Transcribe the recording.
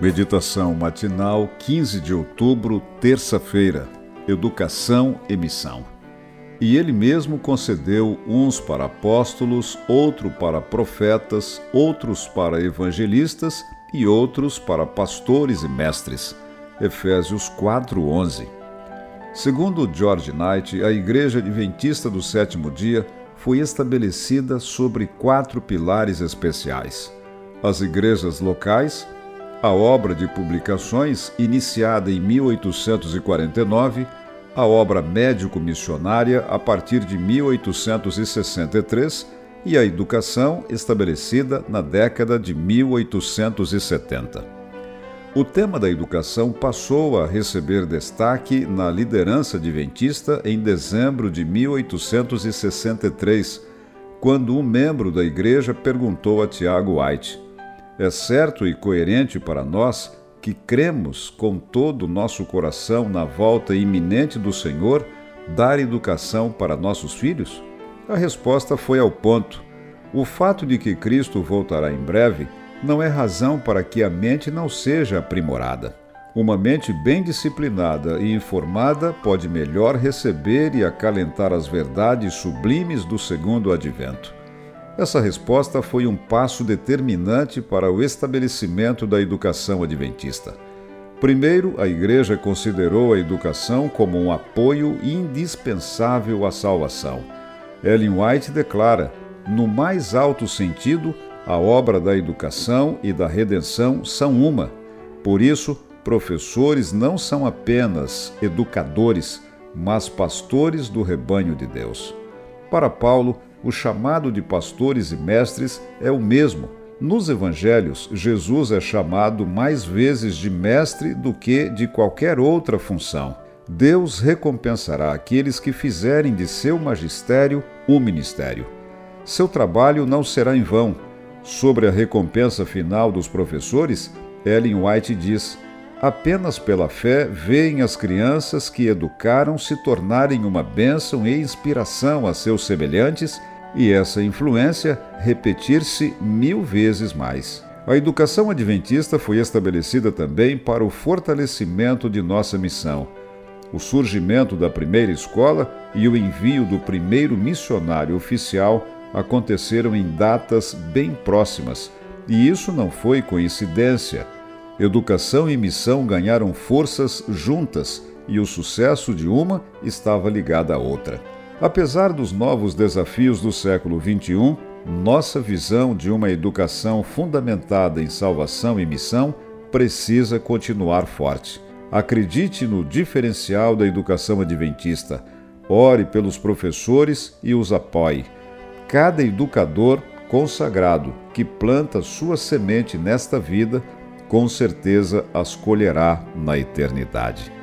Meditação matinal, 15 de outubro, terça-feira. Educação e missão. E ele mesmo concedeu uns para apóstolos, outro para profetas, outros para evangelistas e outros para pastores e mestres. Efésios 4:11. Segundo George Knight, a Igreja Adventista do Sétimo Dia foi estabelecida sobre quatro pilares especiais: as igrejas locais, a obra de publicações, iniciada em 1849, a obra médico-missionária a partir de 1863 e a educação estabelecida na década de 1870. O tema da educação passou a receber destaque na liderança adventista em dezembro de 1863, quando um membro da igreja perguntou a Tiago White é certo e coerente para nós que cremos com todo o nosso coração na volta iminente do Senhor dar educação para nossos filhos? A resposta foi ao ponto. O fato de que Cristo voltará em breve não é razão para que a mente não seja aprimorada. Uma mente bem disciplinada e informada pode melhor receber e acalentar as verdades sublimes do segundo advento. Essa resposta foi um passo determinante para o estabelecimento da educação adventista. Primeiro, a Igreja considerou a educação como um apoio indispensável à salvação. Ellen White declara: no mais alto sentido, a obra da educação e da redenção são uma. Por isso, professores não são apenas educadores, mas pastores do rebanho de Deus. Para Paulo, o chamado de pastores e mestres é o mesmo. Nos evangelhos, Jesus é chamado mais vezes de mestre do que de qualquer outra função. Deus recompensará aqueles que fizerem de seu magistério um ministério. Seu trabalho não será em vão. Sobre a recompensa final dos professores, Ellen White diz: apenas pela fé veem as crianças que educaram se tornarem uma bênção e inspiração a seus semelhantes e essa influência repetir-se mil vezes mais. A educação adventista foi estabelecida também para o fortalecimento de nossa missão. O surgimento da primeira escola e o envio do primeiro missionário oficial aconteceram em datas bem próximas, e isso não foi coincidência. Educação e missão ganharam forças juntas e o sucesso de uma estava ligado à outra. Apesar dos novos desafios do século XXI, nossa visão de uma educação fundamentada em salvação e missão precisa continuar forte. Acredite no diferencial da educação adventista. Ore pelos professores e os apoie. Cada educador consagrado que planta sua semente nesta vida, com certeza as colherá na eternidade.